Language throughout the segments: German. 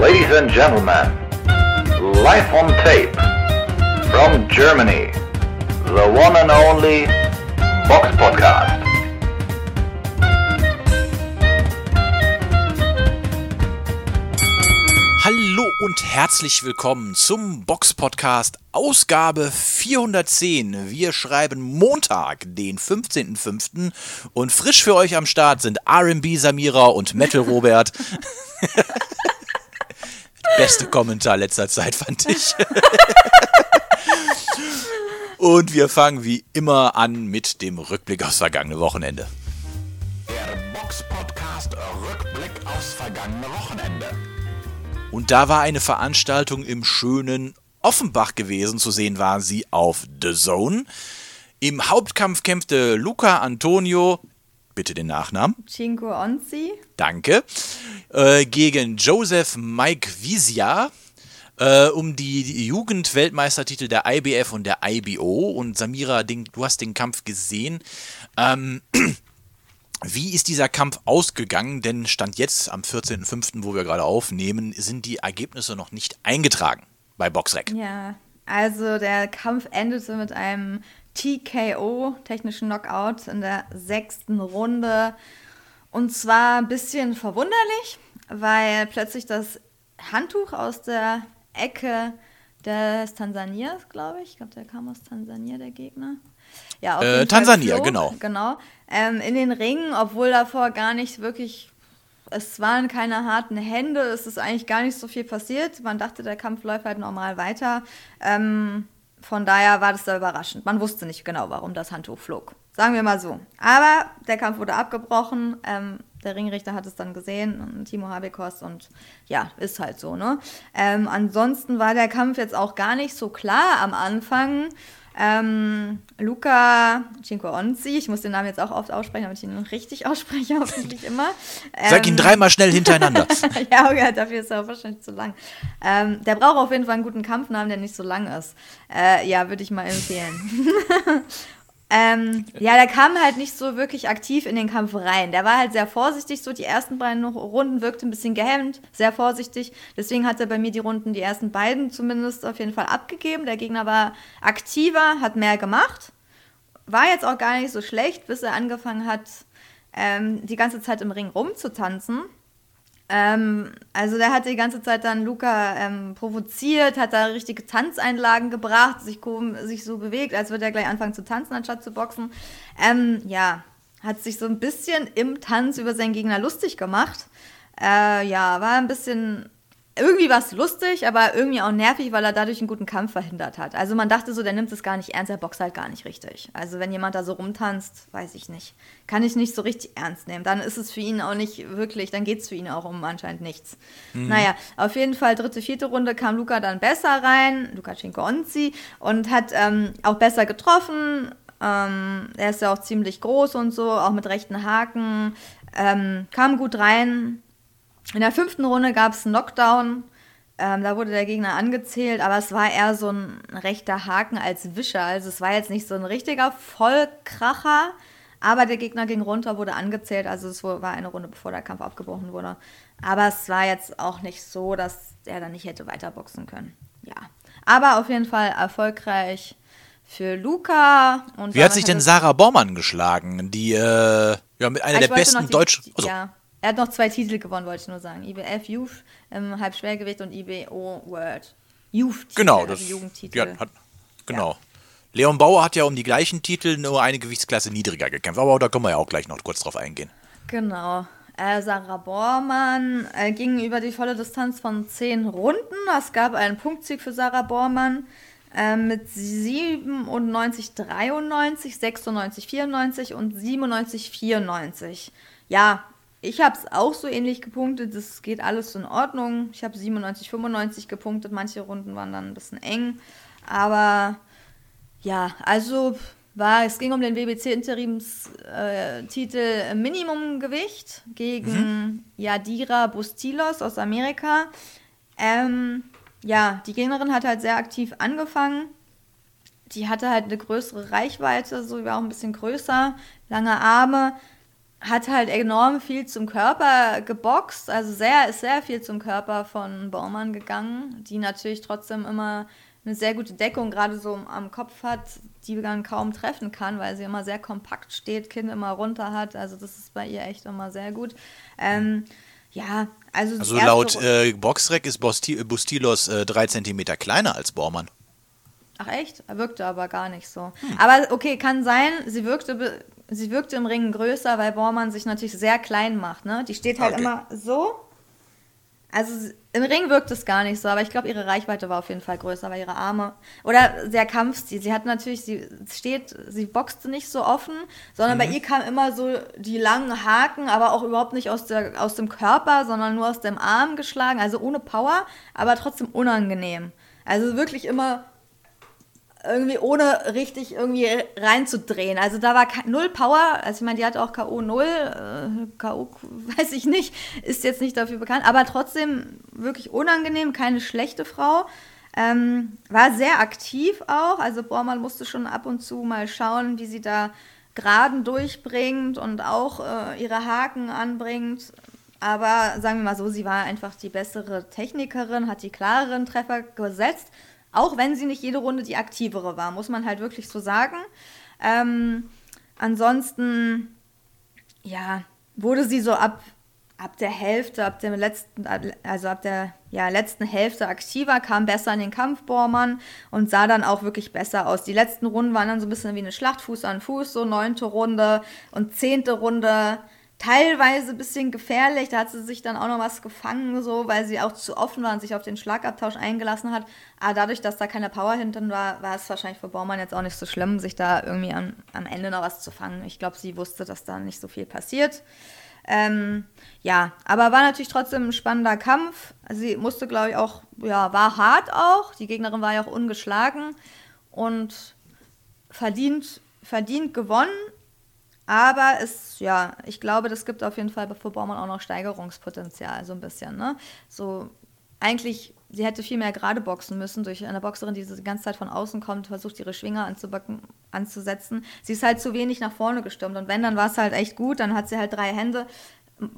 Ladies and gentlemen, live on tape from Germany, the one and only Box Podcast. Hallo und herzlich willkommen zum Box Podcast Ausgabe 410. Wir schreiben Montag, den 15.05. und frisch für euch am Start sind R&B Samira und Metal Robert. Beste Kommentar letzter Zeit fand ich. und wir fangen wie immer an mit dem Rückblick aufs vergangene Wochenende. Der Box Podcast Rückblick aufs vergangene Wochenende. Und da war eine Veranstaltung im schönen Offenbach gewesen. Zu sehen war sie auf The Zone. Im Hauptkampf kämpfte Luca Antonio, bitte den Nachnamen. Cinco Onzi. Danke. Äh, gegen Joseph Mike Visia äh, um die Jugendweltmeistertitel der IBF und der IBO. Und Samira, den, du hast den Kampf gesehen. Ähm, wie ist dieser Kampf ausgegangen? Denn Stand jetzt am 14.05., wo wir gerade aufnehmen, sind die Ergebnisse noch nicht eingetragen bei Boxrec. Ja, also der Kampf endete mit einem TKO, technischen Knockout, in der sechsten Runde. Und zwar ein bisschen verwunderlich, weil plötzlich das Handtuch aus der Ecke des Tansaniers, glaube ich, ich glaube, der kam aus Tansania, der Gegner. Ja, Äh, Tansania, flog, genau. Genau. Ähm, in den Ringen, obwohl davor gar nicht wirklich, es waren keine harten Hände, es ist eigentlich gar nicht so viel passiert. Man dachte, der Kampf läuft halt normal weiter. Ähm, von daher war das da überraschend. Man wusste nicht genau, warum das Handtuch flog. Sagen wir mal so. Aber der Kampf wurde abgebrochen. Ähm, der Ringrichter hat es dann gesehen, Timo Habekos, und ja, ist halt so, ne? Ähm, ansonsten war der Kampf jetzt auch gar nicht so klar am Anfang. Ähm, Luca Cinqueonzi, ich muss den Namen jetzt auch oft aussprechen, damit ich ihn richtig ausspreche, hoffentlich immer. Sag ihn Ähm, dreimal schnell hintereinander. ja, okay, dafür ist er wahrscheinlich zu lang. Ähm, der braucht auf jeden Fall einen guten Kampfnamen, der nicht so lang ist. Äh, ja, würde ich mal empfehlen. ähm, ja, der kam halt nicht so wirklich aktiv in den Kampf rein. Der war halt sehr vorsichtig, so die ersten beiden Runden wirkte ein bisschen gehemmt, sehr vorsichtig. Deswegen hat er bei mir die Runden, die ersten beiden zumindest auf jeden Fall abgegeben. Der Gegner war aktiver, hat mehr gemacht. War jetzt auch gar nicht so schlecht, bis er angefangen hat, ähm, die ganze Zeit im Ring rumzutanzen. Ähm, also der hat die ganze Zeit dann Luca ähm, provoziert, hat da richtige Tanzeinlagen gebracht, sich, sich so bewegt, als würde er gleich anfangen zu tanzen, anstatt zu boxen. Ähm, ja, hat sich so ein bisschen im Tanz über seinen Gegner lustig gemacht. Äh, ja, war ein bisschen irgendwie war es lustig, aber irgendwie auch nervig, weil er dadurch einen guten Kampf verhindert hat. Also man dachte so, der nimmt es gar nicht ernst, der boxt halt gar nicht richtig. Also wenn jemand da so rumtanzt, weiß ich nicht. Kann ich nicht so richtig ernst nehmen. Dann ist es für ihn auch nicht wirklich, dann geht es für ihn auch um anscheinend nichts. Naja, auf jeden Fall dritte, vierte Runde kam Luca dann besser rein, Luca Cinqueonzi, und hat ähm, auch besser getroffen. Ähm, er ist ja auch ziemlich groß und so, auch mit rechten Haken. Ähm, kam gut rein, in der fünften Runde gab es einen Knockdown. Ähm, da wurde der Gegner angezählt, aber es war eher so ein rechter Haken als Wischer. Also es war jetzt nicht so ein richtiger Vollkracher, aber der Gegner ging runter, wurde angezählt. Also es war eine Runde, bevor der Kampf abgebrochen wurde. Aber es war jetzt auch nicht so, dass er dann nicht hätte weiterboxen können. Ja. Aber auf jeden Fall erfolgreich für Luca. Und Wie hat sich denn Sarah Bormann geschlagen? Die, äh, ja, mit einer Ah, der besten deutschen. Also, Ja, er hat noch zwei Titel gewonnen, wollte ich nur sagen. IBF Youth im Halbschwergewicht und IBO World Youth Titel, genau, also das. Jugendtitel. Ja, hat, genau. Leon Bauer hat ja um die gleichen Titel nur eine Gewichtsklasse niedriger gekämpft, aber da können wir ja auch gleich noch kurz drauf eingehen. Genau. Äh, Sarah Bormann äh, ging über die volle Distanz von 10 Runden. Es gab einen Punktsieg für Sarah Bormann äh, mit 97, 93, 96, 94 und 97, 94. Ja, ich habe es auch so ähnlich gepunktet. Das geht alles in Ordnung. Ich habe 97, 95 gepunktet. Manche Runden waren dann ein bisschen eng. Aber ja, also war, es ging um den WBC-Interimstitel äh, Minimumgewicht gegen Yadira Bustilos aus Amerika. Ähm, ja, die Gegnerin hat halt sehr aktiv angefangen. Die hatte halt eine größere Reichweite, so war auch ein bisschen größer, lange Arme. Hat halt enorm viel zum Körper geboxt, also sehr, ist sehr viel zum Körper von Baumann gegangen, die natürlich trotzdem immer eine sehr gute Deckung gerade so am Kopf hat, die man kaum treffen kann, weil sie immer sehr kompakt steht, Kinn immer runter hat. Also das ist bei ihr echt immer sehr gut. Ähm, ja, also, also laut äh, Boxrec ist Bustilos äh, drei Zentimeter kleiner als Bormann. Ach echt? Er wirkte aber gar nicht so. Hm. Aber okay, kann sein, sie wirkte, sie wirkte im Ring größer, weil Bormann sich natürlich sehr klein macht. Ne? Die steht halt okay. immer so. Also im Ring wirkt es gar nicht so, aber ich glaube, ihre Reichweite war auf jeden Fall größer, weil ihre Arme oder der Kampfstil. Sie hat natürlich, sie steht, sie boxte nicht so offen, sondern mhm. bei ihr kam immer so die langen Haken, aber auch überhaupt nicht aus, der, aus dem Körper, sondern nur aus dem Arm geschlagen, also ohne Power, aber trotzdem unangenehm. Also wirklich immer irgendwie ohne richtig irgendwie reinzudrehen. Also da war null Power. Also ich meine, die hat auch K.O. 0. Äh, K.O. weiß ich nicht, ist jetzt nicht dafür bekannt, aber trotzdem wirklich unangenehm, keine schlechte Frau. Ähm, war sehr aktiv auch. Also Bormann musste schon ab und zu mal schauen, wie sie da Geraden durchbringt und auch äh, ihre Haken anbringt. Aber sagen wir mal so, sie war einfach die bessere Technikerin, hat die klareren Treffer gesetzt auch wenn sie nicht jede Runde die aktivere war, muss man halt wirklich so sagen. Ähm, ansonsten, ja, wurde sie so ab, ab der Hälfte, ab dem letzten, also ab der ja, letzten Hälfte aktiver, kam besser in den Kampfbohrmann und sah dann auch wirklich besser aus. Die letzten Runden waren dann so ein bisschen wie eine Schlacht, Fuß an Fuß, so neunte Runde und zehnte Runde teilweise ein bisschen gefährlich. Da hat sie sich dann auch noch was gefangen, so, weil sie auch zu offen war und sich auf den Schlagabtausch eingelassen hat. Aber dadurch, dass da keine Power hinten war, war es wahrscheinlich für Baumann jetzt auch nicht so schlimm, sich da irgendwie am, am Ende noch was zu fangen. Ich glaube, sie wusste, dass da nicht so viel passiert. Ähm, ja, aber war natürlich trotzdem ein spannender Kampf. Sie musste, glaube ich, auch, ja, war hart auch. Die Gegnerin war ja auch ungeschlagen und verdient, verdient gewonnen. Aber es, ja, ich glaube, das gibt auf jeden Fall für Baumann auch noch Steigerungspotenzial, so ein bisschen. Ne? So, eigentlich, sie hätte viel mehr gerade boxen müssen durch eine Boxerin, die die ganze Zeit von außen kommt, versucht ihre Schwinger anzusetzen. Sie ist halt zu wenig nach vorne gestürmt und wenn, dann war es halt echt gut. Dann hat sie halt drei Hände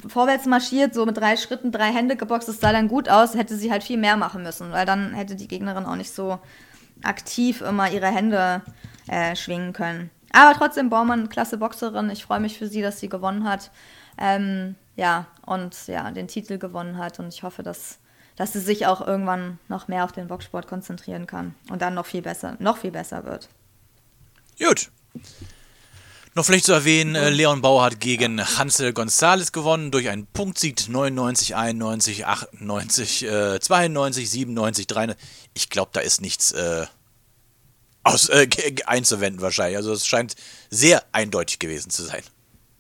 vorwärts marschiert, so mit drei Schritten, drei Hände geboxt. Das sah dann gut aus, hätte sie halt viel mehr machen müssen, weil dann hätte die Gegnerin auch nicht so aktiv immer ihre Hände äh, schwingen können. Aber trotzdem, Baumann, klasse Boxerin. Ich freue mich für sie, dass sie gewonnen hat. Ähm, ja, und ja, den Titel gewonnen hat. Und ich hoffe, dass, dass sie sich auch irgendwann noch mehr auf den Boxsport konzentrieren kann und dann noch viel besser, noch viel besser wird. Gut. Noch vielleicht zu erwähnen, äh, Leon Bauer hat gegen Hansel González gewonnen durch einen Punktsieg 99, 91, 98, äh, 92, 97, 93. Ich glaube, da ist nichts äh, aus, äh, einzuwenden wahrscheinlich. Also es scheint sehr eindeutig gewesen zu sein.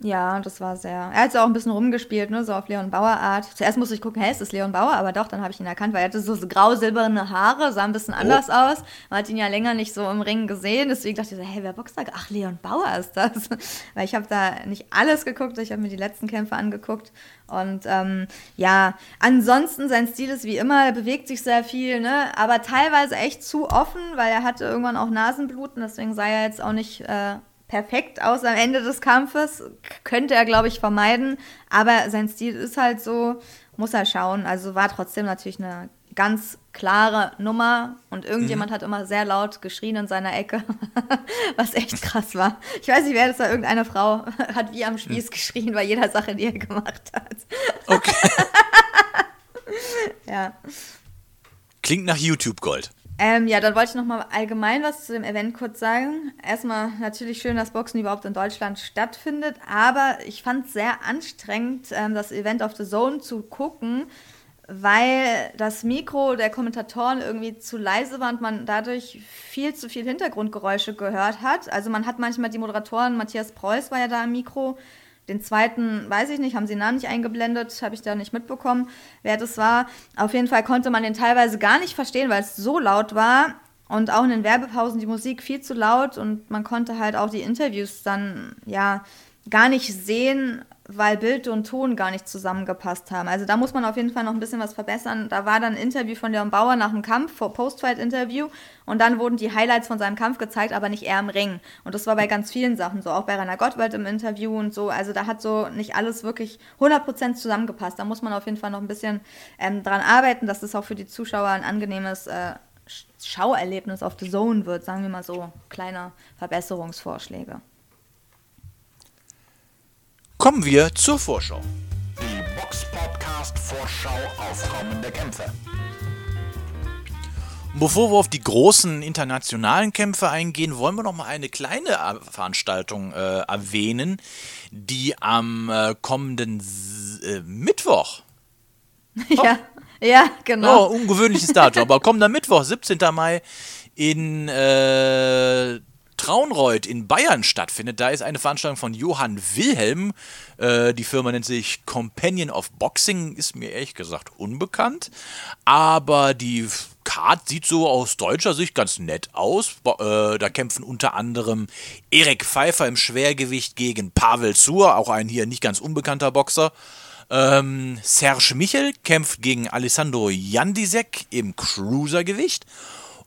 Ja, das war sehr. Er hat auch ein bisschen rumgespielt, ne, so auf Leon Bauer Art. Zuerst musste ich gucken, hey, ist das Leon Bauer? Aber doch, dann habe ich ihn erkannt, weil er hatte so, so grau-silberne Haare, sah ein bisschen oh. anders aus. Man hat ihn ja länger nicht so im Ring gesehen. Deswegen dachte ich so, hey, wer boxt da? Ach, Leon Bauer ist das. weil ich habe da nicht alles geguckt, ich habe mir die letzten Kämpfe angeguckt. Und ähm, ja, ansonsten sein Stil ist wie immer, er bewegt sich sehr viel, ne? aber teilweise echt zu offen, weil er hatte irgendwann auch Nasenbluten, deswegen sei er jetzt auch nicht äh, perfekt aus am Ende des Kampfes. Könnte er, glaube ich, vermeiden. Aber sein Stil ist halt so, muss er schauen. Also war trotzdem natürlich eine ganz klare Nummer und irgendjemand mhm. hat immer sehr laut geschrien in seiner Ecke, was echt krass war. Ich weiß nicht, wer das war, irgendeine Frau hat wie am Spieß mhm. geschrien bei jeder Sache, die er gemacht hat. Okay. ja. Klingt nach YouTube Gold. Ähm, ja, dann wollte ich noch mal allgemein was zu dem Event kurz sagen. Erstmal natürlich schön, dass Boxen überhaupt in Deutschland stattfindet, aber ich fand es sehr anstrengend, ähm, das Event auf The Zone zu gucken, weil das Mikro der Kommentatoren irgendwie zu leise war und man dadurch viel zu viel Hintergrundgeräusche gehört hat. Also man hat manchmal die Moderatoren, Matthias Preuß war ja da am Mikro, den zweiten weiß ich nicht, haben sie den Namen nicht eingeblendet, habe ich da nicht mitbekommen, wer das war. Auf jeden Fall konnte man den teilweise gar nicht verstehen, weil es so laut war und auch in den Werbepausen die Musik viel zu laut und man konnte halt auch die Interviews dann ja gar nicht sehen, weil Bild und Ton gar nicht zusammengepasst haben. Also da muss man auf jeden Fall noch ein bisschen was verbessern. Da war dann ein Interview von Leon Bauer nach dem Kampf, Post-Fight-Interview, und dann wurden die Highlights von seinem Kampf gezeigt, aber nicht er im Ring. Und das war bei ganz vielen Sachen so, auch bei Rainer Gottwald im Interview und so. Also da hat so nicht alles wirklich 100% zusammengepasst. Da muss man auf jeden Fall noch ein bisschen ähm, dran arbeiten, dass das auch für die Zuschauer ein angenehmes äh, Schauerlebnis auf The Zone wird, sagen wir mal so. Kleine Verbesserungsvorschläge. Kommen wir zur Vorschau. Die Box Podcast Vorschau auf kommende Kämpfe. Bevor wir auf die großen internationalen Kämpfe eingehen, wollen wir noch mal eine kleine Veranstaltung äh, erwähnen, die am äh, kommenden S äh, Mittwoch. Ja, ja, genau. Oh, ungewöhnliches Datum, aber kommender Mittwoch, 17. Mai in äh, Traunreuth in Bayern stattfindet. Da ist eine Veranstaltung von Johann Wilhelm. Äh, die Firma nennt sich Companion of Boxing, ist mir ehrlich gesagt unbekannt. Aber die Card sieht so aus deutscher Sicht ganz nett aus. Äh, da kämpfen unter anderem Erik Pfeiffer im Schwergewicht gegen Pavel Zur, auch ein hier nicht ganz unbekannter Boxer. Ähm, Serge Michel kämpft gegen Alessandro Jandisek im Cruisergewicht.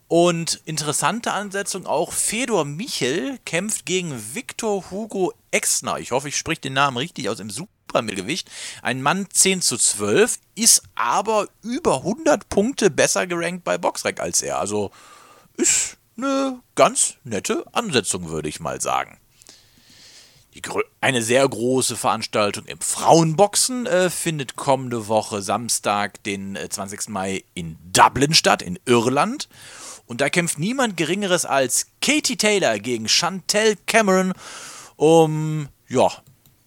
Und interessante Ansetzung auch, Fedor Michel kämpft gegen Victor Hugo Exner. Ich hoffe, ich spreche den Namen richtig aus im Supermittelgewicht. Ein Mann 10 zu 12, ist aber über 100 Punkte besser gerankt bei Boxrec als er. Also ist eine ganz nette Ansetzung, würde ich mal sagen. eine sehr große Veranstaltung im Frauenboxen äh, findet kommende Woche Samstag, den äh, 20. Mai in Dublin statt, in Irland. Und da kämpft niemand Geringeres als Katie Taylor gegen Chantel Cameron um, ja,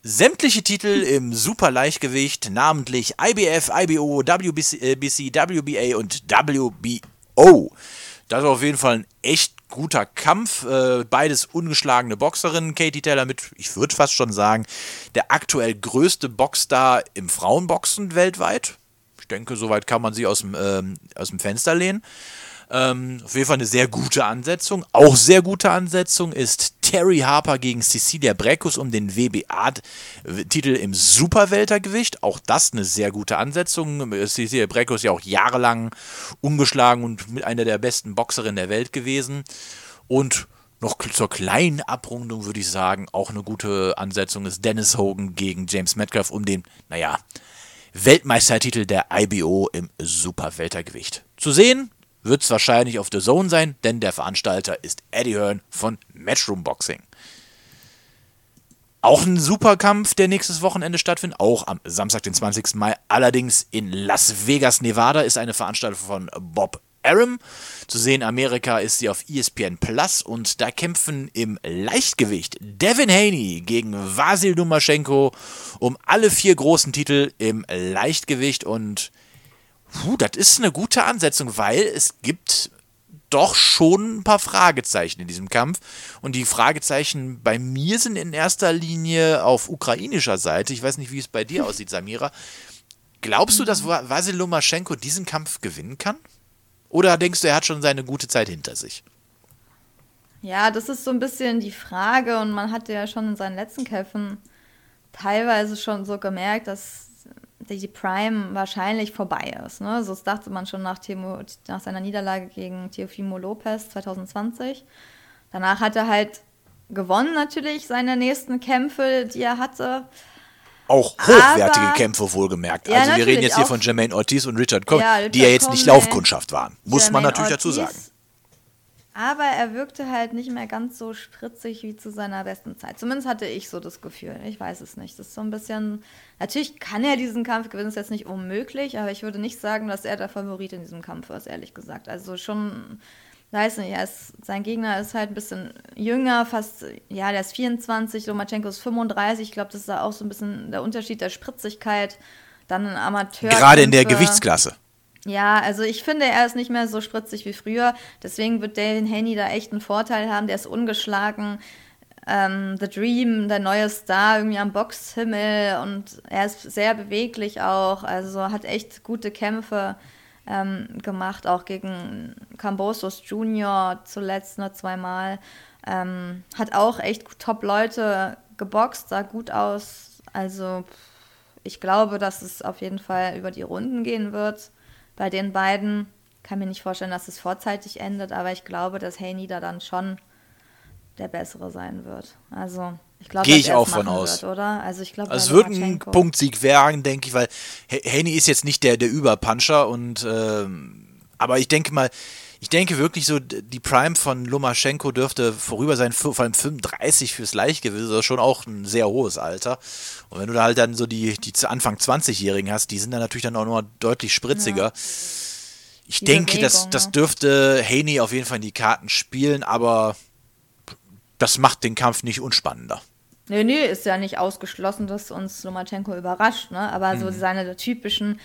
sämtliche Titel im Superleichtgewicht, namentlich IBF, IBO, WBC, WBA und WBO. Das ist auf jeden Fall ein echt guter Kampf. Äh, beides ungeschlagene Boxerinnen. Katie Taylor mit, ich würde fast schon sagen, der aktuell größte Boxstar im Frauenboxen weltweit. Ich denke, soweit kann man sie aus dem, ähm, aus dem Fenster lehnen. Ähm, auf jeden Fall eine sehr gute Ansetzung. Auch sehr gute Ansetzung ist Terry Harper gegen Cecilia Breckus um den WBA-Titel im Superweltergewicht. Auch das eine sehr gute Ansetzung. Cecilia Breckus ja auch jahrelang ungeschlagen und mit einer der besten Boxerinnen der Welt gewesen. Und noch zur kleinen Abrundung würde ich sagen, auch eine gute Ansetzung ist Dennis Hogan gegen James Metcalf um den, naja, Weltmeistertitel der IBO im Superweltergewicht. Zu sehen wird es wahrscheinlich auf The Zone sein, denn der Veranstalter ist Eddie Hearn von Matchroom Boxing. Auch ein Superkampf, der nächstes Wochenende stattfindet, auch am Samstag, den 20. Mai. Allerdings in Las Vegas, Nevada, ist eine Veranstaltung von Bob Arum. Zu sehen, Amerika ist sie auf ESPN Plus und da kämpfen im Leichtgewicht Devin Haney gegen Vasil Dumaschenko um alle vier großen Titel im Leichtgewicht und Puh, das ist eine gute Ansetzung, weil es gibt doch schon ein paar Fragezeichen in diesem Kampf. Und die Fragezeichen bei mir sind in erster Linie auf ukrainischer Seite. Ich weiß nicht, wie es bei dir aussieht, Samira. Glaubst du, dass Vasil Lomaschenko diesen Kampf gewinnen kann? Oder denkst du, er hat schon seine gute Zeit hinter sich? Ja, das ist so ein bisschen die Frage. Und man hatte ja schon in seinen letzten Kämpfen teilweise schon so gemerkt, dass die Prime wahrscheinlich vorbei ist. Ne? So das dachte man schon nach, Timo, nach seiner Niederlage gegen Teofimo Lopez 2020. Danach hat er halt gewonnen natürlich seine nächsten Kämpfe, die er hatte. Auch hochwertige Aber, Kämpfe wohlgemerkt. Ja, also wir reden jetzt hier von Jermaine Ortiz und Richard Combs, ja, die ja jetzt nicht Laufkundschaft waren. Muss Jermaine man natürlich Ortiz, dazu sagen. Aber er wirkte halt nicht mehr ganz so spritzig wie zu seiner besten Zeit. Zumindest hatte ich so das Gefühl. Ich weiß es nicht. Das ist so ein bisschen. Natürlich kann er diesen Kampf gewinnen, ist jetzt nicht unmöglich, aber ich würde nicht sagen, dass er der Favorit in diesem Kampf ist, ehrlich gesagt. Also schon, weiß nicht, ist, sein Gegner ist halt ein bisschen jünger, fast, ja, der ist 24, Lomachenko ist 35. Ich glaube, das ist auch so ein bisschen der Unterschied der Spritzigkeit. Dann ein Amateur. Gerade in der Gewichtsklasse. Ja, also ich finde, er ist nicht mehr so spritzig wie früher. Deswegen wird David Haney da echt einen Vorteil haben. Der ist ungeschlagen. Ähm, The Dream, der neue Star irgendwie am Boxhimmel und er ist sehr beweglich auch. Also hat echt gute Kämpfe ähm, gemacht, auch gegen Cambosos Junior zuletzt nur zweimal. Ähm, hat auch echt top Leute geboxt, sah gut aus. Also ich glaube, dass es auf jeden Fall über die Runden gehen wird bei den beiden. Kann mir nicht vorstellen, dass es vorzeitig endet, aber ich glaube, dass Haney da dann schon der bessere sein wird. Also ich glaube, Gehe ich auch von aus. Wird, oder? Also ich glaube, also es wird ein Punktsieg werden, denke ich, weil Haney ist jetzt nicht der, der Überpuncher und ähm, aber ich denke mal, ich denke wirklich so, die Prime von Lomaschenko dürfte vorüber sein, vor allem 35 fürs Leichtgewicht, das ist schon auch ein sehr hohes Alter. Und wenn du da halt dann so die, die Anfang 20-Jährigen hast, die sind dann natürlich dann auch noch deutlich spritziger. Ja. Ich die denke, Bewegung, das, das dürfte Haney auf jeden Fall in die Karten spielen, aber das macht den Kampf nicht unspannender. Nee, nee, ist ja nicht ausgeschlossen, dass uns Lomachenko überrascht, ne? Aber mhm. so seine typischen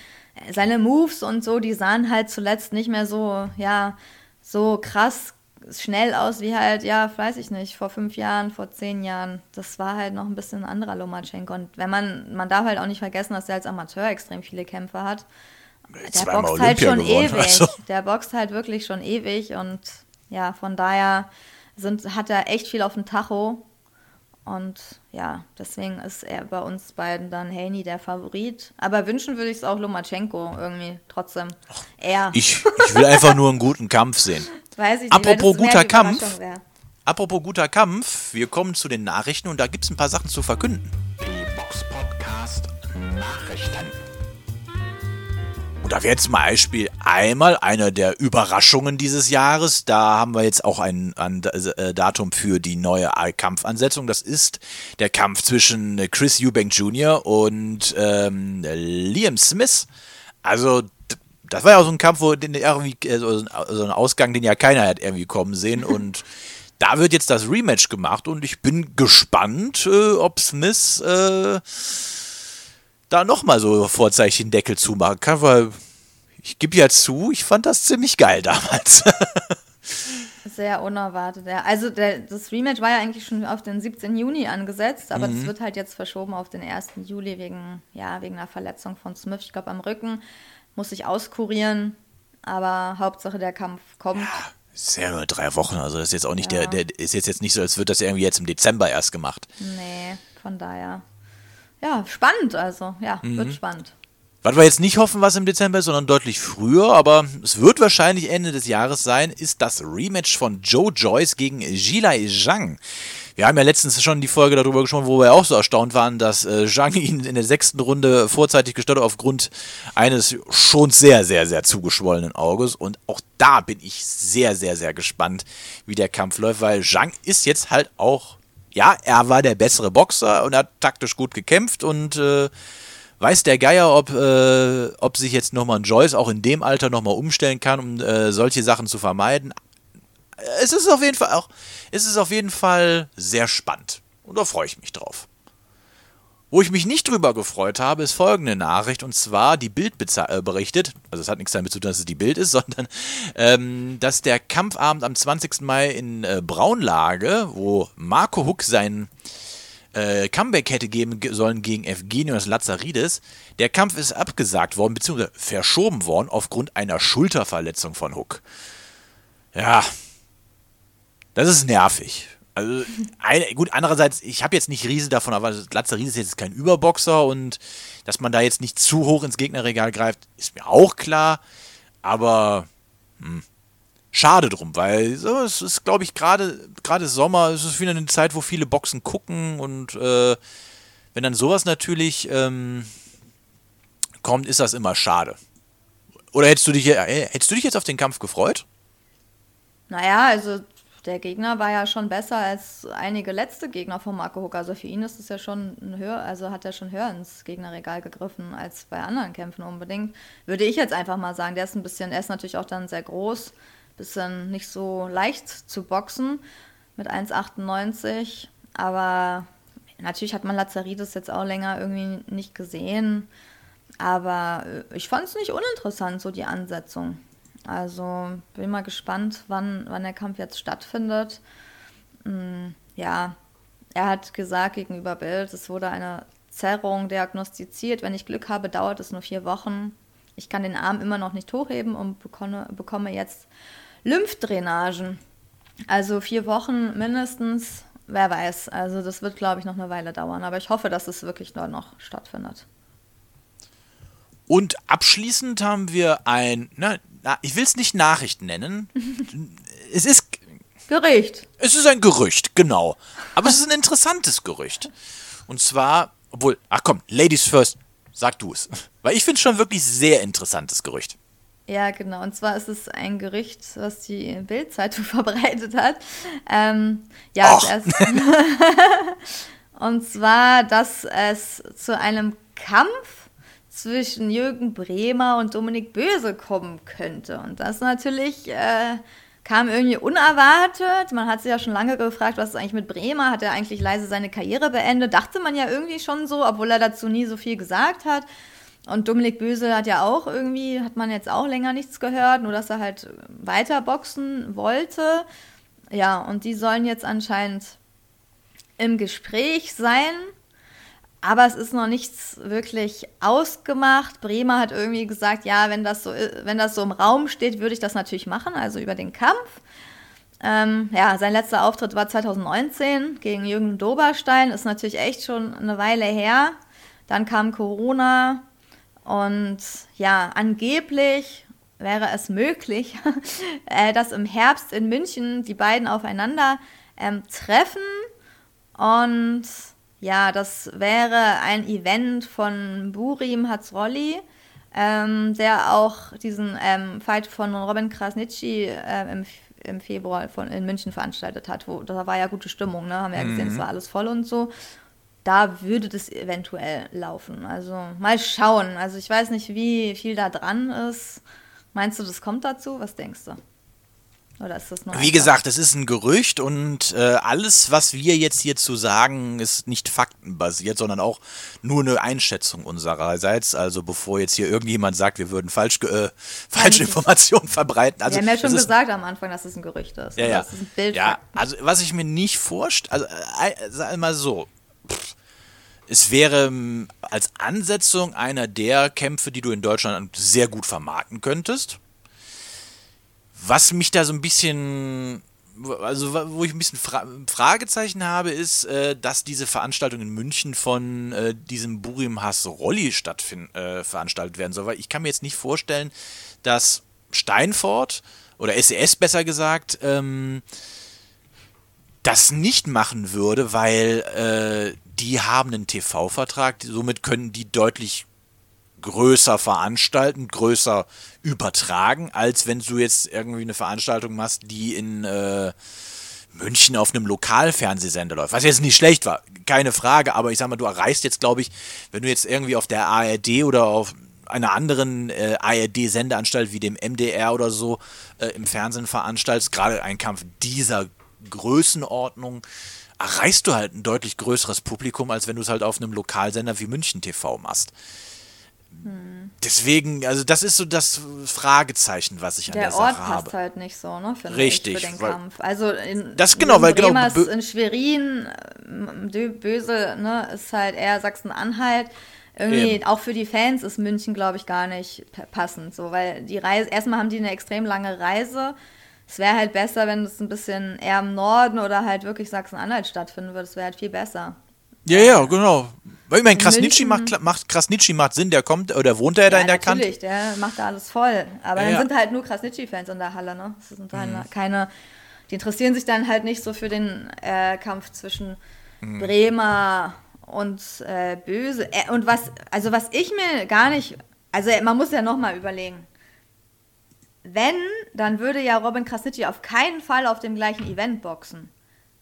seine Moves und so, die sahen halt zuletzt nicht mehr so, ja, so krass schnell aus wie halt, ja, weiß ich nicht, vor fünf Jahren, vor zehn Jahren. Das war halt noch ein bisschen ein anderer Lomachenko. Und wenn man, man darf halt auch nicht vergessen, dass er als Amateur extrem viele Kämpfe hat. Der boxt halt schon geworden, ewig. Also. Der boxt halt wirklich schon ewig und ja, von daher sind, hat er echt viel auf dem Tacho. Und ja, deswegen ist er bei uns beiden dann Haney der Favorit. Aber wünschen würde ich es auch Lomachenko irgendwie trotzdem. Er. Ich, ich will einfach nur einen guten Kampf sehen. Weiß ich nicht, Apropos guter Kampf. Apropos guter Kampf, wir kommen zu den Nachrichten und da gibt es ein paar Sachen zu verkünden. Die Box Podcast Nachrichten. Da wäre zum Beispiel einmal eine der Überraschungen dieses Jahres. Da haben wir jetzt auch ein, ein äh, Datum für die neue Kampfansetzung. Das ist der Kampf zwischen Chris Eubank Jr. und ähm, Liam Smith. Also das war ja auch so ein Kampf, wo den irgendwie, äh, so ein Ausgang, den ja keiner hat irgendwie kommen sehen. Und da wird jetzt das Rematch gemacht und ich bin gespannt, äh, ob Smith äh, da nochmal so Vorzeichen Deckel zumachen kann, weil ich gebe ja zu, ich fand das ziemlich geil damals. Sehr unerwartet, ja. Also der, das Rematch war ja eigentlich schon auf den 17. Juni angesetzt, aber mhm. das wird halt jetzt verschoben auf den 1. Juli wegen, ja, wegen einer Verletzung von Smith. Ich glaube, am Rücken muss sich auskurieren, aber Hauptsache der Kampf kommt. Ja. Ist ja nur drei Wochen, also das ist jetzt auch nicht ja. der, der ist jetzt, jetzt nicht so, als wird das irgendwie jetzt im Dezember erst gemacht. Nee, von daher ja, spannend also. Ja, mhm. wird spannend. Was wir jetzt nicht hoffen, was im Dezember ist, sondern deutlich früher, aber es wird wahrscheinlich Ende des Jahres sein, ist das Rematch von Joe Joyce gegen Jilai Zhang. Wir haben ja letztens schon die Folge darüber gesprochen, wo wir auch so erstaunt waren, dass äh, Zhang ihn in der sechsten Runde vorzeitig gestört hat aufgrund eines schon sehr, sehr, sehr zugeschwollenen Auges. Und auch da bin ich sehr, sehr, sehr gespannt, wie der Kampf läuft, weil Zhang ist jetzt halt auch ja, er war der bessere Boxer und hat taktisch gut gekämpft und äh, weiß der Geier, ob, äh, ob sich jetzt nochmal ein Joyce auch in dem Alter nochmal umstellen kann, um äh, solche Sachen zu vermeiden. Es ist auf jeden Fall auch, es ist auf jeden Fall sehr spannend. Und da freue ich mich drauf. Wo ich mich nicht drüber gefreut habe, ist folgende Nachricht. Und zwar, die Bild äh, berichtet, also es hat nichts damit zu tun, dass es die Bild ist, sondern ähm, dass der Kampfabend am 20. Mai in äh, Braunlage, wo Marco Huck sein äh, Comeback hätte geben sollen gegen Evgenios Lazaridis, der Kampf ist abgesagt worden, beziehungsweise verschoben worden aufgrund einer Schulterverletzung von Huck. Ja, das ist nervig. Also, eine, gut, andererseits, ich habe jetzt nicht Riese davon, aber Lazzaris ist jetzt kein Überboxer und dass man da jetzt nicht zu hoch ins Gegnerregal greift, ist mir auch klar. Aber hm, schade drum, weil so, es ist, glaube ich, gerade gerade Sommer, es ist wieder eine Zeit, wo viele Boxen gucken und äh, wenn dann sowas natürlich ähm, kommt, ist das immer schade. Oder hättest du dich, äh, hättest du dich jetzt auf den Kampf gefreut? Naja, also der Gegner war ja schon besser als einige letzte Gegner von Marco Huck. Also für ihn ist es ja schon höher, also hat er schon höher ins Gegnerregal gegriffen als bei anderen Kämpfen unbedingt. Würde ich jetzt einfach mal sagen. Der ist ein bisschen, er ist natürlich auch dann sehr groß, bisschen nicht so leicht zu boxen mit 1,98. Aber natürlich hat man Lazaridis jetzt auch länger irgendwie nicht gesehen. Aber ich fand es nicht uninteressant, so die Ansetzung. Also bin mal gespannt, wann, wann der Kampf jetzt stattfindet. Hm, ja, er hat gesagt gegenüber Bild, es wurde eine Zerrung diagnostiziert. Wenn ich Glück habe, dauert es nur vier Wochen. Ich kann den Arm immer noch nicht hochheben und bekomme, bekomme jetzt Lymphdrainagen. Also vier Wochen mindestens wer weiß. Also das wird, glaube ich, noch eine Weile dauern. Aber ich hoffe, dass es wirklich dort noch stattfindet. Und abschließend haben wir ein, na, na ich will es nicht Nachricht nennen. es ist Gerücht. Es ist ein Gerücht, genau. Aber es ist ein interessantes Gerücht. Und zwar, obwohl, ach komm, Ladies first, sag du es. Weil ich finde es schon wirklich sehr interessantes Gerücht. Ja, genau. Und zwar ist es ein Gerücht, was die Bild-Zeitung verbreitet hat. Ähm, ja, und zwar, dass es zu einem Kampf zwischen Jürgen Bremer und Dominik Böse kommen könnte. Und das natürlich äh, kam irgendwie unerwartet. Man hat sich ja schon lange gefragt, was ist eigentlich mit Bremer? Hat er eigentlich leise seine Karriere beendet? Dachte man ja irgendwie schon so, obwohl er dazu nie so viel gesagt hat. Und Dominik Böse hat ja auch irgendwie, hat man jetzt auch länger nichts gehört, nur dass er halt weiter boxen wollte. Ja, und die sollen jetzt anscheinend im Gespräch sein. Aber es ist noch nichts wirklich ausgemacht. Bremer hat irgendwie gesagt, ja, wenn das so, wenn das so im Raum steht, würde ich das natürlich machen, also über den Kampf. Ähm, ja, sein letzter Auftritt war 2019 gegen Jürgen Doberstein, ist natürlich echt schon eine Weile her. Dann kam Corona und ja, angeblich wäre es möglich, äh, dass im Herbst in München die beiden aufeinander ähm, treffen und ja, das wäre ein Event von Burim Hatzrolli, ähm, der auch diesen ähm, Fight von Robin Krasnitschi äh, im, im Februar von, in München veranstaltet hat. Wo, da war ja gute Stimmung, ne? haben wir ja gesehen, es war alles voll und so. Da würde das eventuell laufen. Also mal schauen. Also ich weiß nicht, wie viel da dran ist. Meinst du, das kommt dazu? Was denkst du? Oder ist das nur Wie gesagt, es ist ein Gerücht und äh, alles, was wir jetzt hierzu sagen, ist nicht faktenbasiert, sondern auch nur eine Einschätzung unsererseits. Also bevor jetzt hier irgendjemand sagt, wir würden falsch, äh, falsche Informationen verbreiten. Also wir haben ja schon es ist gesagt am Anfang, dass es ein Gerücht ist. Ja, ja. Das ist ein Bild. ja, also was ich mir nicht vorstelle, also äh, äh, sag mal so, pff, es wäre ähm, als Ansetzung einer der Kämpfe, die du in Deutschland sehr gut vermarkten könntest. Was mich da so ein bisschen, also wo ich ein bisschen Fra Fragezeichen habe, ist, äh, dass diese Veranstaltung in München von äh, diesem Burim Hass Rolli stattfinden, äh, veranstaltet werden soll. Weil ich kann mir jetzt nicht vorstellen, dass Steinfort oder SES besser gesagt, ähm, das nicht machen würde, weil äh, die haben einen TV-Vertrag, somit können die deutlich größer veranstalten, größer übertragen, als wenn du jetzt irgendwie eine Veranstaltung machst, die in äh, München auf einem Lokalfernsehsender läuft. Was jetzt nicht schlecht war, keine Frage, aber ich sag mal, du erreichst jetzt, glaube ich, wenn du jetzt irgendwie auf der ARD oder auf einer anderen äh, ARD-Sendeanstalt wie dem MDR oder so äh, im Fernsehen veranstaltest, gerade ein Kampf dieser Größenordnung, erreichst du halt ein deutlich größeres Publikum, als wenn du es halt auf einem Lokalsender wie München TV machst. Deswegen, also das ist so das Fragezeichen, was ich an der, Der Ort Sache passt habe. halt nicht so, ne? Finde Richtig, Ich, für den Kampf. Also in Das genau, weil genau, in Schwerin, ähm, Böse, ne, ist halt eher Sachsen-Anhalt. Irgendwie, Eben. auch für die Fans ist München, glaube ich, gar nicht pa- passend. So, weil die Reise, erstmal haben die eine extrem lange Reise. Es wäre halt besser, wenn es ein bisschen eher im Norden oder halt wirklich Sachsen-Anhalt stattfinden würde. Es wäre halt viel besser. Ja, ja, genau. Weil ich meine, Krasnitschi macht, macht, Krasnitschi macht Sinn, der kommt, oder wohnt er da in der Kante? natürlich, der macht da alles voll. Aber Ja, dann ja. sind halt nur Krasnitschi-Fans in der Halle, ne? Das sind halt Mhm. keine, die interessieren sich dann halt nicht so für den äh, Kampf zwischen Mhm. Bremer und äh, Böse. Äh, und was, also was ich mir gar nicht, also man muss ja nochmal überlegen. Wenn, dann würde ja Robin Krasnitschi auf keinen Fall auf dem gleichen Event boxen.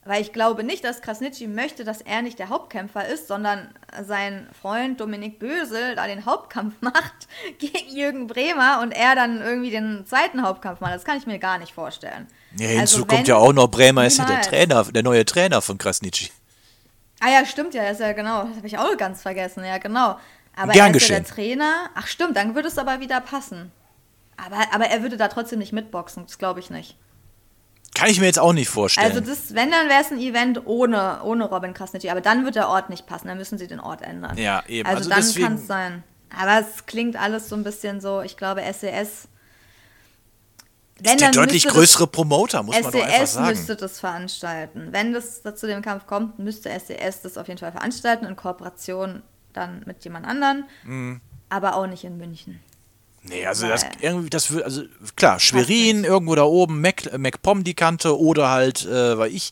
Weil ich glaube nicht, dass Krasnitschi möchte, dass er nicht der Hauptkämpfer ist, sondern sein Freund Dominik Bösel da den Hauptkampf macht gegen Jürgen Bremer und er dann irgendwie den zweiten Hauptkampf macht. Das kann ich mir gar nicht vorstellen. Ja, hinzu Also kommt ja auch noch Bremer, ist ja der. Trainer, der neue Trainer von Krasnitschi. Ah ja, stimmt ja, ist ja genau. Das habe ich auch ganz vergessen, ja genau. Aber Gern er ist ja der. Trainer. Ach stimmt, dann würde es aber wieder passen. Aber, aber er würde da trotzdem nicht mitboxen, das glaube ich nicht. Kann ich mir jetzt auch nicht vorstellen. Also das, wenn, dann wäre es ein Event ohne, ohne Robin Krasnitschi. Aber dann wird der Ort nicht passen, dann müssen sie den Ort ändern. Ja, eben. Also, Also dann kann es sein. Aber es klingt alles so ein bisschen so, ich glaube, SES Wenn, ist der deutlich größere Promoter, muss man doch einfach SDS sagen. müsste das veranstalten. Wenn das zu dem Kampf kommt, müsste SDS das auf jeden Fall veranstalten, in Kooperation dann mit jemand anderen. Mhm. Aber auch nicht in München. Nee, also das Weil- irgendwie, das wird, also klar, Schwerin, irgendwo da oben, Mac, MacPom die Kante oder halt, äh, weil ich,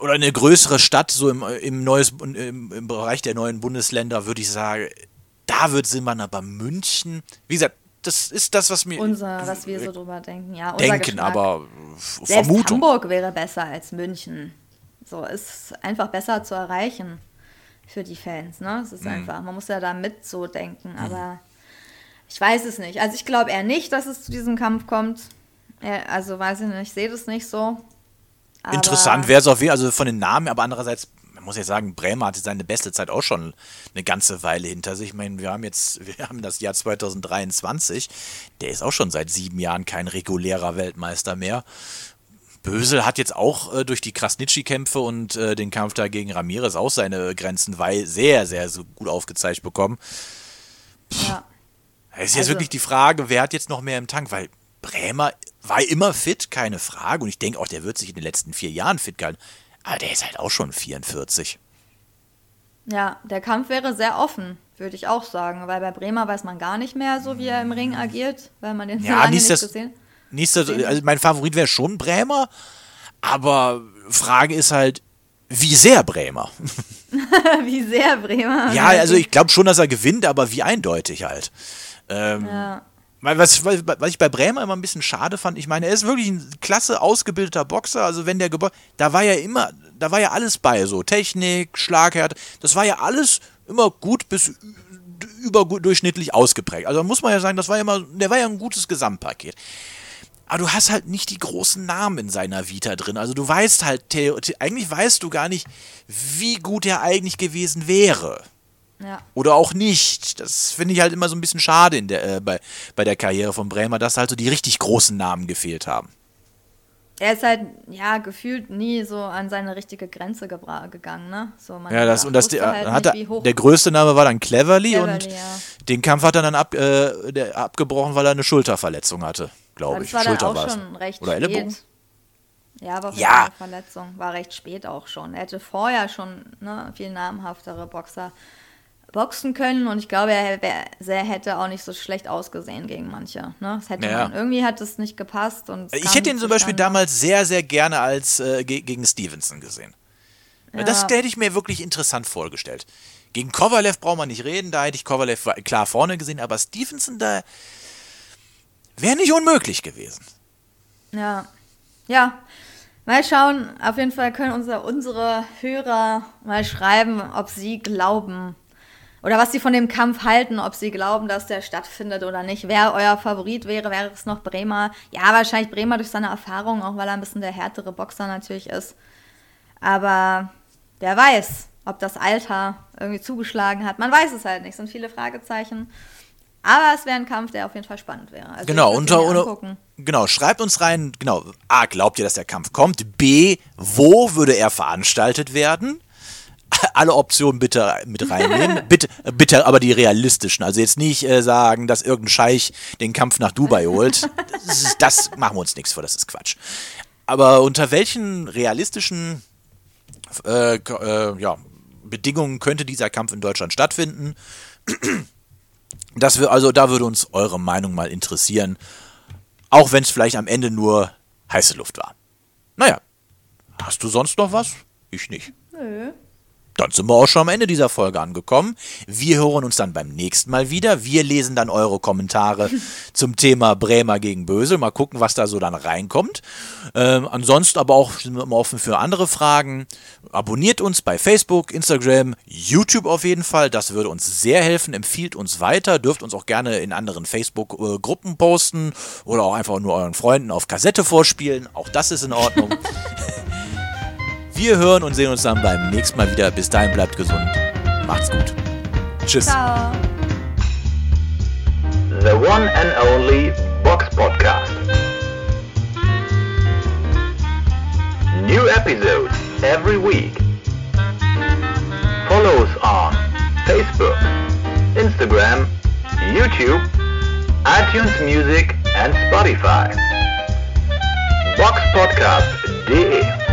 oder eine größere Stadt, so im, im, neues, im, im Bereich der neuen Bundesländer, würde ich sagen, da wird Sinn machen, aber München, wie gesagt, das ist das, was mir Unser, was wir so drüber denken, ja. Unser denken, Geschmack. aber Selbst Vermutung. Hamburg wäre besser als München. So, ist einfach besser zu erreichen für die Fans, ne? Es Mhm. ist einfach, man muss ja da mit so denken, aber ich weiß es nicht. Also ich glaube eher nicht, dass es zu diesem Kampf kommt. Also weiß ich nicht, ich sehe das nicht so. Aber Interessant wäre es auf jeden Fall, also von den Namen, aber andererseits, man muss ja sagen, Bremer hatte seine beste Zeit auch schon eine ganze Weile hinter sich. Ich meine, wir haben jetzt, wir haben das Jahr 2023, der ist auch schon seit sieben Jahren kein regulärer Weltmeister mehr. Bösel hat jetzt auch äh, durch die Krasnitschi-Kämpfe und äh, den Kampf da gegen Ramirez auch seine Grenzen weil sehr, sehr so gut aufgezeigt bekommen. Ja. Es ist jetzt Also- wirklich die Frage, wer hat jetzt noch mehr im Tank? Weil Bremer war immer fit, keine Frage. Und ich denke auch, der wird sich in den letzten vier Jahren fit gehalten. Aber der ist halt auch schon 44. Ja, der Kampf wäre sehr offen, würde ich auch sagen, weil bei Bremer weiß man gar nicht mehr so, wie er im Ring agiert, weil man den so Ja, lange nicht nichtsdest- gesehen Nächster, also mein Favorit wäre schon Bremer. Aber Frage ist halt, wie sehr Bremer? wie sehr Bremer. Ja, also ich glaube schon, dass er gewinnt, aber wie eindeutig halt. Ähm, Ja. Weil Was, was ich bei Bremer immer ein bisschen schade fand, ich meine, er ist wirklich ein klasse ausgebildeter Boxer, also wenn der gebo da war ja immer, da war ja alles bei, so Technik, Schlaghärte, das war ja alles immer gut bis überdurchschnittlich ausgeprägt. Also muss man ja sagen, das war ja immer, der war ja ein gutes Gesamtpaket. Aber du hast halt nicht die großen Namen in seiner Vita drin. Also du weißt halt, eigentlich weißt du gar nicht, wie gut er eigentlich gewesen wäre. Ja. Oder auch nicht. Das finde ich halt immer so ein bisschen schade in der, äh, bei, bei der Karriere von Bremer, dass halt so die richtig großen Namen gefehlt haben. Er ist halt, ja, gefühlt nie so an seine richtige Grenze gegangen, ne? So, man Ja, das, und das, der, halt hat nicht, er, wie hoch der größte Name war dann Cleverly, und Cleverly, ja. den Kampf hat er dann ab, äh, der, abgebrochen, weil er eine Schulterverletzung hatte, glaube ich. war Schulter war's. schon recht Oder Ellenbogen. spät. Ja, aber ja. Verletzung war recht spät auch schon. Er hätte vorher schon ne, viel namhaftere Boxer boxen können und ich glaube, er wär, hätte auch nicht so schlecht ausgesehen gegen manche. Ne? Das hätte Ja. man, irgendwie hat es nicht gepasst. Und Ich hätte ihn zum Beispiel damals sehr, sehr gerne als äh, ge gegen Stevenson gesehen. Das Ja. hätte ich mir wirklich interessant vorgestellt. Gegen Kovalev braucht man nicht reden, da hätte ich Kovalev klar vorne gesehen, aber Stevenson da wäre nicht unmöglich gewesen. Ja. Ja. Mal schauen. Auf jeden Fall können unser, unsere Hörer mal schreiben, ob sie glauben oder was sie von dem Kampf halten, ob sie glauben, dass der stattfindet oder nicht. Wer euer Favorit wäre, wäre es noch Bremer. Ja, wahrscheinlich Bremer durch seine Erfahrung, auch weil er ein bisschen der härtere Boxer natürlich ist. Aber wer weiß, ob das Alter irgendwie zugeschlagen hat. Man weiß es halt nicht. Es sind viele Fragezeichen. Aber es wäre ein Kampf, der auf jeden Fall spannend wäre. Also Genau, unter, genau, schreibt uns rein, genau, A, glaubt ihr, dass der Kampf kommt? B, wo würde er veranstaltet werden? Alle Optionen bitte mit reinnehmen. bitte, bitte aber die realistischen. Also jetzt nicht äh, sagen, dass irgendein Scheich den Kampf nach Dubai holt. Das, das machen wir uns nichts vor, das ist Quatsch. Aber unter welchen realistischen äh, äh, ja, Bedingungen könnte dieser Kampf in Deutschland stattfinden? Das wir, also da würde uns eure Meinung mal interessieren. Auch wenn es vielleicht am Ende nur heiße Luft war. Naja, hast du sonst noch was? Ich nicht. Nö. Dann sind wir auch schon am Ende dieser Folge angekommen. Wir hören uns dann beim nächsten Mal wieder. Wir lesen dann eure Kommentare zum Thema Bremer gegen Bösel. Mal gucken, was da so dann reinkommt. Ähm, ansonsten aber auch sind wir immer offen für andere Fragen. Abonniert uns bei Facebook, Instagram, YouTube auf jeden Fall. Das würde uns sehr helfen. Empfiehlt uns weiter. Dürft uns auch gerne in anderen Facebook-Gruppen posten oder auch einfach nur euren Freunden auf Kassette vorspielen. Auch das ist in Ordnung. Wir hören und sehen uns dann beim nächsten Mal wieder. Bis dahin bleibt gesund. Macht's gut. Tschüss. Ciao. The one and only Box Podcast. New episodes every week. Follow us on Facebook, Instagram, YouTube, iTunes Music, and Spotify. boxpodcast.de